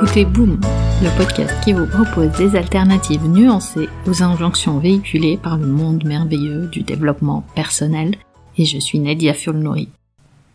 écoutez Boom, le podcast qui vous propose des alternatives nuancées aux injonctions véhiculées par le monde merveilleux du développement personnel. Et je suis Nadia Fulnori.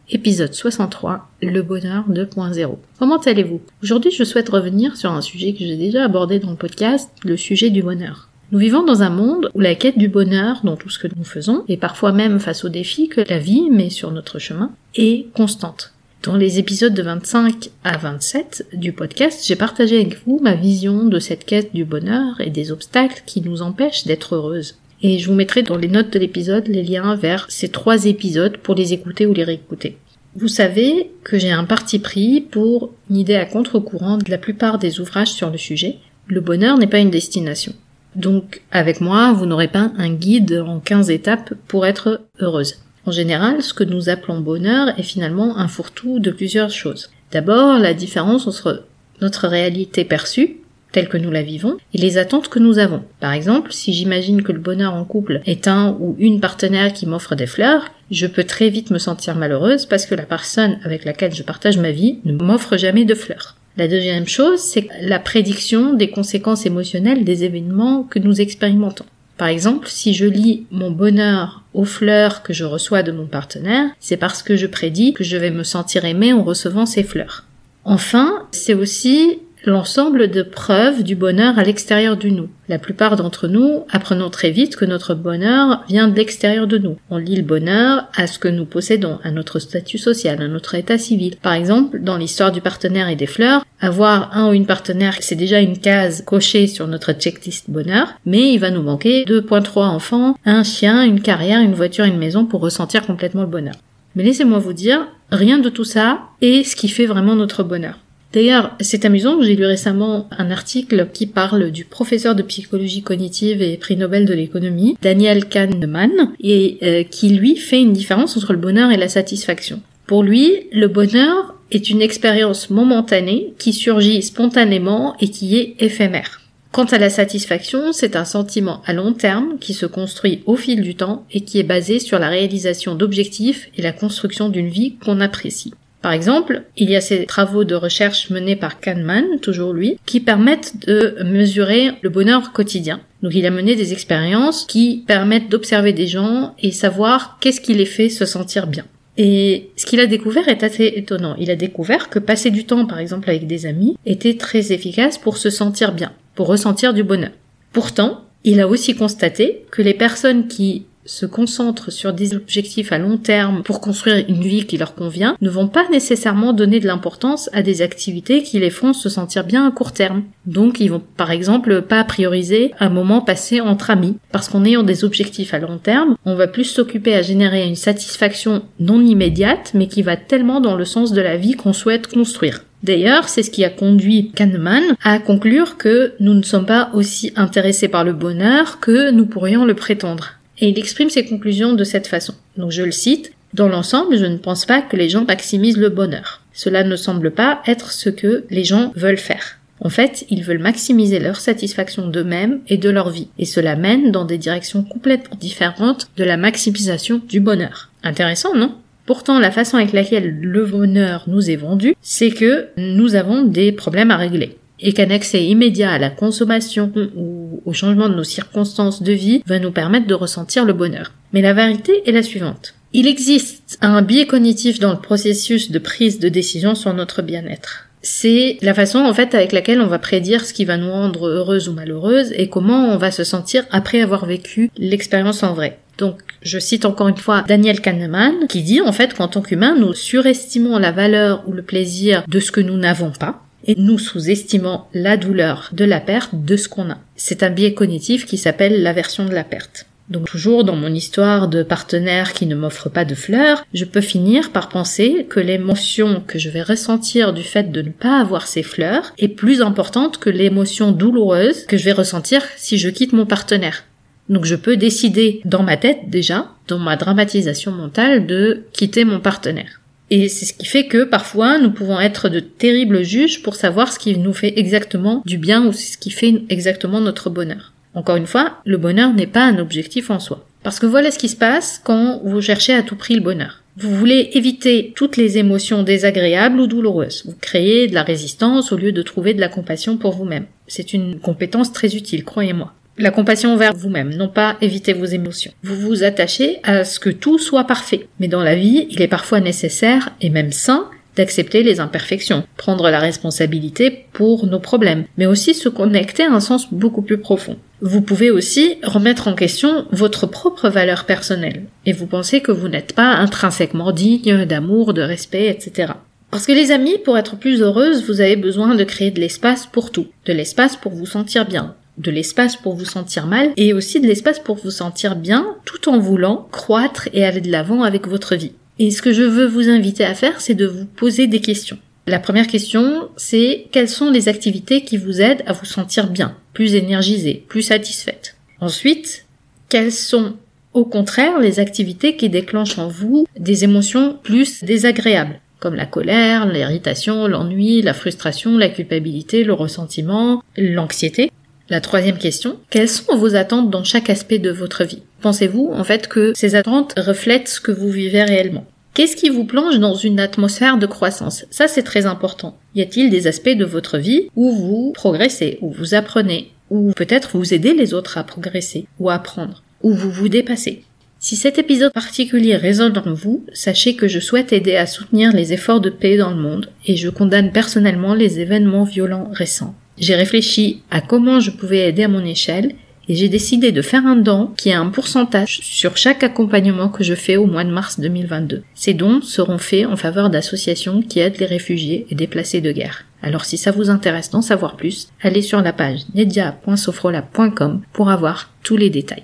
Épisode 63, le bonheur 2.0. Comment allez-vous? Aujourd'hui, je souhaite revenir sur un sujet que j'ai déjà abordé dans le podcast, le sujet du bonheur. Nous vivons dans un monde où la quête du bonheur dans tout ce que nous faisons, et parfois même face aux défis que la vie met sur notre chemin, est constante. Dans les épisodes de 25 à 27 du podcast, j'ai partagé avec vous ma vision de cette quête du bonheur et des obstacles qui nous empêchent d'être heureuses. Et je vous mettrai dans les notes de l'épisode les liens vers ces trois épisodes pour les écouter ou les réécouter. Vous savez que j'ai un parti pris pour une idée à contre-courant de la plupart des ouvrages sur le sujet. Le bonheur n'est pas une destination. Donc, avec moi, vous n'aurez pas un guide en 15 étapes pour être heureuse. En général, ce que nous appelons bonheur est finalement un fourre-tout de plusieurs choses. D'abord, la différence entre notre réalité perçue, telle que nous la vivons, et les attentes que nous avons. Par exemple, si j'imagine que le bonheur en couple est un ou une partenaire qui m'offre des fleurs, je peux très vite me sentir malheureuse parce que la personne avec laquelle je partage ma vie ne m'offre jamais de fleurs. La deuxième chose, c'est la prédiction des conséquences émotionnelles des événements que nous expérimentons. Par exemple, si je lis mon bonheur aux fleurs que je reçois de mon partenaire, c'est parce que je prédis que je vais me sentir aimé en recevant ces fleurs. Enfin, c'est aussi l'ensemble de preuves du bonheur à l'extérieur de nous. La plupart d'entre nous apprenons très vite que notre bonheur vient de l'extérieur de nous. On lit le bonheur à ce que nous possédons, à notre statut social, à notre état civil. Par exemple, dans l'histoire du partenaire et des fleurs, avoir un ou une partenaire, c'est déjà une case cochée sur notre checklist bonheur, mais il va nous manquer 2.3 enfants, un chien, une carrière, une voiture, une maison pour ressentir complètement le bonheur. Mais laissez-moi vous dire, rien de tout ça est ce qui fait vraiment notre bonheur. D'ailleurs, c'est amusant, j'ai lu récemment un article qui parle du professeur de psychologie cognitive et prix Nobel de l'économie, Daniel Kahneman, et euh, qui lui fait une différence entre le bonheur et la satisfaction. Pour lui, le bonheur est une expérience momentanée qui surgit spontanément et qui est éphémère. Quant à la satisfaction, c'est un sentiment à long terme qui se construit au fil du temps et qui est basé sur la réalisation d'objectifs et la construction d'une vie qu'on apprécie. Par exemple, il y a ces travaux de recherche menés par Kahneman, toujours lui, qui permettent de mesurer le bonheur quotidien. Donc il a mené des expériences qui permettent d'observer des gens et savoir qu'est-ce qui les fait se sentir bien. Et ce qu'il a découvert est assez étonnant. Il a découvert que passer du temps, par exemple, avec des amis, était très efficace pour se sentir bien, pour ressentir du bonheur. Pourtant, il a aussi constaté que les personnes qui se concentrent sur des objectifs à long terme pour construire une vie qui leur convient, ne vont pas nécessairement donner de l'importance à des activités qui les font se sentir bien à court terme. Donc ils vont par exemple pas prioriser un moment passé entre amis, parce qu'en ayant des objectifs à long terme, on va plus s'occuper à générer une satisfaction non immédiate, mais qui va tellement dans le sens de la vie qu'on souhaite construire. D'ailleurs, c'est ce qui a conduit Kahneman à conclure que nous ne sommes pas aussi intéressés par le bonheur que nous pourrions le prétendre. Et il exprime ses conclusions de cette façon. Donc je le cite, Dans l'ensemble, je ne pense pas que les gens maximisent le bonheur. Cela ne semble pas être ce que les gens veulent faire. En fait, ils veulent maximiser leur satisfaction d'eux-mêmes et de leur vie, et cela mène dans des directions complètement différentes de la maximisation du bonheur. Intéressant, non? Pourtant, la façon avec laquelle le bonheur nous est vendu, c'est que nous avons des problèmes à régler et qu'un accès immédiat à la consommation ou au changement de nos circonstances de vie va nous permettre de ressentir le bonheur. Mais la vérité est la suivante. Il existe un biais cognitif dans le processus de prise de décision sur notre bien-être. C'est la façon en fait avec laquelle on va prédire ce qui va nous rendre heureuse ou malheureuse et comment on va se sentir après avoir vécu l'expérience en vrai. Donc, je cite encore une fois Daniel Kahneman, qui dit en fait qu'en tant qu'humain, nous surestimons la valeur ou le plaisir de ce que nous n'avons pas, et nous sous-estimons la douleur de la perte de ce qu'on a. C'est un biais cognitif qui s'appelle l'aversion de la perte. Donc toujours dans mon histoire de partenaire qui ne m'offre pas de fleurs, je peux finir par penser que l'émotion que je vais ressentir du fait de ne pas avoir ces fleurs est plus importante que l'émotion douloureuse que je vais ressentir si je quitte mon partenaire. Donc je peux décider dans ma tête déjà, dans ma dramatisation mentale, de quitter mon partenaire. Et c'est ce qui fait que parfois nous pouvons être de terribles juges pour savoir ce qui nous fait exactement du bien ou ce qui fait exactement notre bonheur. Encore une fois, le bonheur n'est pas un objectif en soi. Parce que voilà ce qui se passe quand vous cherchez à tout prix le bonheur. Vous voulez éviter toutes les émotions désagréables ou douloureuses. Vous créez de la résistance au lieu de trouver de la compassion pour vous-même. C'est une compétence très utile, croyez-moi. La compassion envers vous-même, non pas éviter vos émotions. Vous vous attachez à ce que tout soit parfait. Mais dans la vie, il est parfois nécessaire, et même sain, d'accepter les imperfections, prendre la responsabilité pour nos problèmes, mais aussi se connecter à un sens beaucoup plus profond. Vous pouvez aussi remettre en question votre propre valeur personnelle, et vous pensez que vous n'êtes pas intrinsèquement digne d'amour, de respect, etc. Parce que les amis, pour être plus heureuse, vous avez besoin de créer de l'espace pour tout, de l'espace pour vous sentir bien, de l'espace pour vous sentir mal et aussi de l'espace pour vous sentir bien tout en voulant croître et aller de l'avant avec votre vie. Et ce que je veux vous inviter à faire, c'est de vous poser des questions. La première question, c'est quelles sont les activités qui vous aident à vous sentir bien, plus énergisé, plus satisfaite? Ensuite, quelles sont au contraire les activités qui déclenchent en vous des émotions plus désagréables, comme la colère, l'irritation, l'ennui, la frustration, la culpabilité, le ressentiment, l'anxiété? La troisième question, quelles sont vos attentes dans chaque aspect de votre vie? Pensez-vous en fait que ces attentes reflètent ce que vous vivez réellement? Qu'est-ce qui vous plonge dans une atmosphère de croissance? Ça, c'est très important. Y a-t-il des aspects de votre vie où vous progressez, où vous apprenez, ou peut-être vous aidez les autres à progresser ou à apprendre, où vous vous dépassez? Si cet épisode particulier résonne en vous, sachez que je souhaite aider à soutenir les efforts de paix dans le monde et je condamne personnellement les événements violents récents. J'ai réfléchi à comment je pouvais aider à mon échelle et j'ai décidé de faire un don qui a un pourcentage sur chaque accompagnement que je fais au mois de mars 2022. Ces dons seront faits en faveur d'associations qui aident les réfugiés et déplacés de guerre. Alors si ça vous intéresse d'en savoir plus, allez sur la page nedia.sofrola.com pour avoir tous les détails.